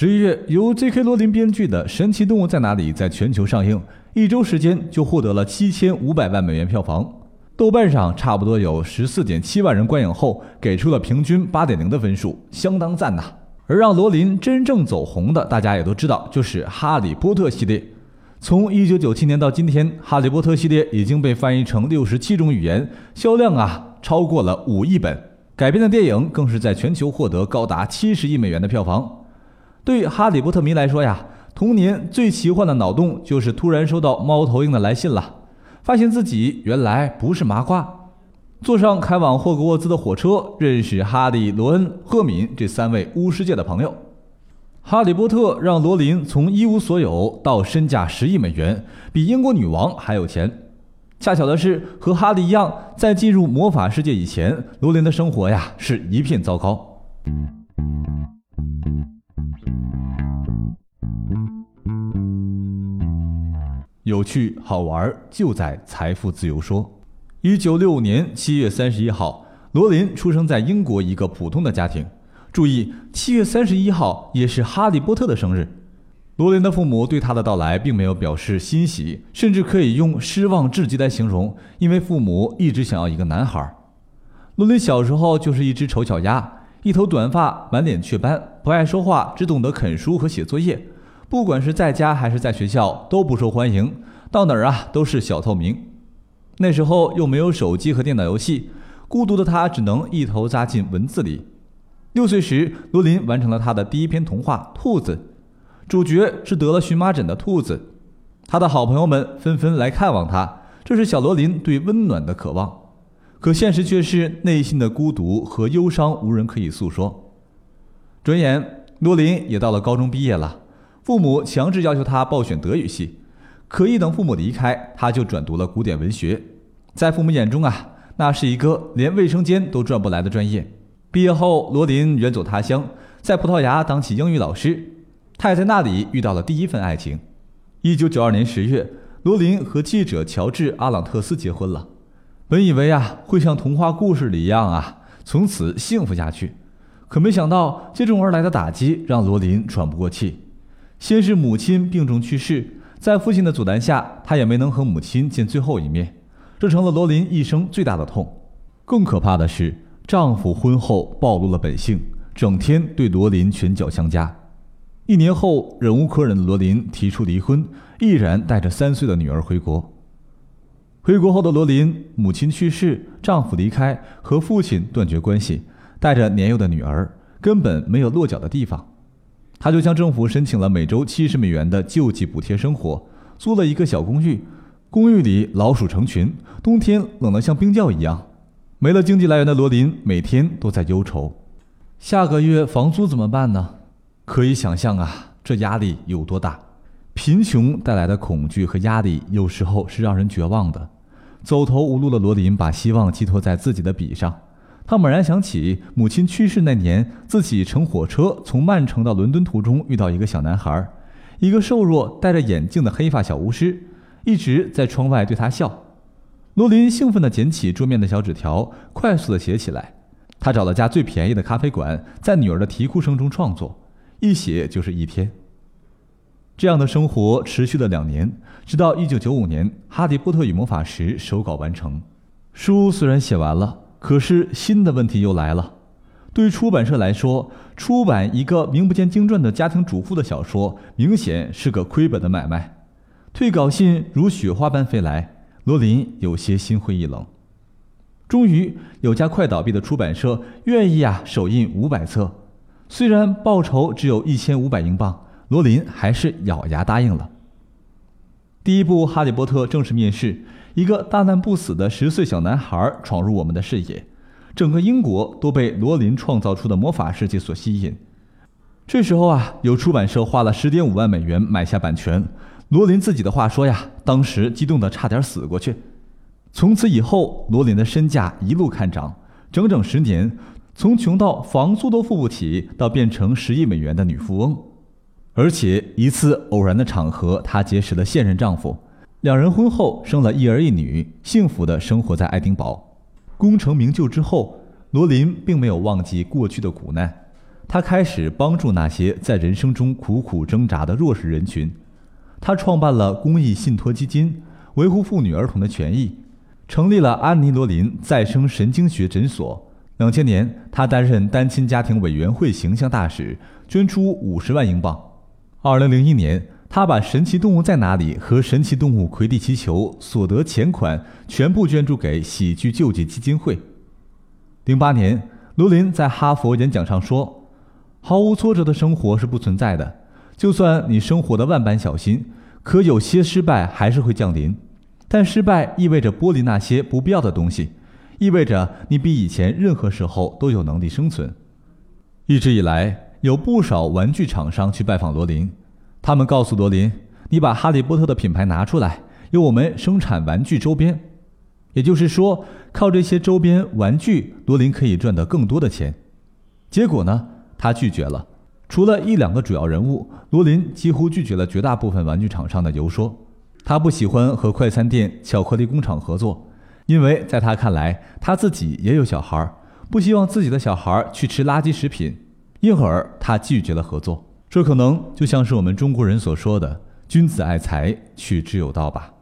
十一月，由 J.K. 罗琳编剧的《神奇动物在哪里》在全球上映，一周时间就获得了七千五百万美元票房。豆瓣上差不多有十四点七万人观影后，给出了平均八点零的分数，相当赞呐。而让罗琳真正走红的，大家也都知道，就是《哈利波特》系列。从一九九七年到今天，《哈利波特》系列已经被翻译成六十七种语言，销量啊超过了五亿本。改编的电影更是在全球获得高达七十亿美元的票房。对哈利波特迷来说呀，童年最奇幻的脑洞就是突然收到猫头鹰的来信了，发现自己原来不是麻瓜。坐上开往霍格沃兹的火车，认识哈利、罗恩、赫敏这三位巫师界的朋友。哈利波特让罗琳从一无所有到身价十亿美元，比英国女王还有钱。恰巧的是，和哈利一样，在进入魔法世界以前，罗琳的生活呀是一片糟糕。有趣好玩就在财富自由说。一九六五年七月三十一号，罗琳出生在英国一个普通的家庭。注意，七月三十一号也是哈利波特的生日。罗琳的父母对他的到来并没有表示欣喜，甚至可以用失望至极来形容，因为父母一直想要一个男孩。罗琳小时候就是一只丑小鸭，一头短发，满脸雀斑，不爱说话，只懂得啃书和写作业。不管是在家还是在学校都不受欢迎，到哪儿啊都是小透明。那时候又没有手机和电脑游戏，孤独的他只能一头扎进文字里。六岁时，罗琳完成了他的第一篇童话《兔子》，主角是得了荨麻疹的兔子。他的好朋友们纷纷来看望他，这是小罗琳对温暖的渴望。可现实却是内心的孤独和忧伤无人可以诉说。转眼，罗琳也到了高中毕业了。父母强制要求他报选德语系，可一等父母离开，他就转读了古典文学。在父母眼中啊，那是一个连卫生间都赚不来的专业。毕业后，罗琳远走他乡，在葡萄牙当起英语老师。他也在那里遇到了第一份爱情。一九九二年十月，罗琳和记者乔治·阿朗特斯结婚了。本以为啊，会像童话故事里一样啊，从此幸福下去。可没想到，接踵而来的打击让罗琳喘不过气。先是母亲病重去世，在父亲的阻拦下，他也没能和母亲见最后一面，这成了罗琳一生最大的痛。更可怕的是，丈夫婚后暴露了本性，整天对罗琳拳脚相加。一年后，忍无可忍的罗琳提出离婚，毅然带着三岁的女儿回国。回国后的罗琳，母亲去世，丈夫离开，和父亲断绝关系，带着年幼的女儿，根本没有落脚的地方。他就向政府申请了每周七十美元的救济补贴生活，租了一个小公寓，公寓里老鼠成群，冬天冷得像冰窖一样。没了经济来源的罗琳每天都在忧愁，下个月房租怎么办呢？可以想象啊，这压力有多大。贫穷带来的恐惧和压力，有时候是让人绝望的。走投无路的罗琳把希望寄托在自己的笔上。他猛然想起母亲去世那年，自己乘火车从曼城到伦敦途中遇到一个小男孩，一个瘦弱、戴着眼镜的黑发小巫师，一直在窗外对他笑。罗琳兴奋地捡起桌面的小纸条，快速地写起来。他找了家最便宜的咖啡馆，在女儿的啼哭声中创作，一写就是一天。这样的生活持续了两年，直到1995年，《哈利波特与魔法石》手稿完成。书虽然写完了。可是新的问题又来了，对于出版社来说，出版一个名不见经传的家庭主妇的小说，明显是个亏本的买卖。退稿信如雪花般飞来，罗琳有些心灰意冷。终于有家快倒闭的出版社愿意啊首印五百册，虽然报酬只有一千五百英镑，罗琳还是咬牙答应了。第一部《哈利波特》正式面世。一个大难不死的十岁小男孩闯入我们的视野，整个英国都被罗琳创造出的魔法世界所吸引。这时候啊，有出版社花了十点五万美元买下版权。罗琳自己的话说呀，当时激动的差点死过去。从此以后，罗琳的身价一路看涨，整整十年，从穷到房租都付不起，到变成十亿美元的女富翁。而且一次偶然的场合，她结识了现任丈夫。两人婚后生了一儿一女，幸福地生活在爱丁堡。功成名就之后，罗琳并没有忘记过去的苦难，他开始帮助那些在人生中苦苦挣扎的弱势人群。他创办了公益信托基金，维护妇女儿童的权益，成立了安妮罗琳再生神经学诊所。两千年，他担任单亲家庭委员会形象大使，捐出五十万英镑。二零零一年，他把《神奇动物在哪里》和《神奇动物魁地奇球》所得钱款全部捐助给喜剧救济基金会。零八年，罗琳在哈佛演讲上说：“毫无挫折的生活是不存在的。”就算你生活的万般小心，可有些失败还是会降临。但失败意味着剥离那些不必要的东西，意味着你比以前任何时候都有能力生存。一直以来，有不少玩具厂商去拜访罗琳，他们告诉罗琳：“你把哈利波特的品牌拿出来，由我们生产玩具周边。”也就是说，靠这些周边玩具，罗琳可以赚得更多的钱。结果呢，他拒绝了。除了一两个主要人物，罗琳几乎拒绝了绝大部分玩具厂商的游说。他不喜欢和快餐店、巧克力工厂合作，因为在他看来，他自己也有小孩，不希望自己的小孩去吃垃圾食品，因而他拒绝了合作。这可能就像是我们中国人所说的“君子爱财，取之有道”吧。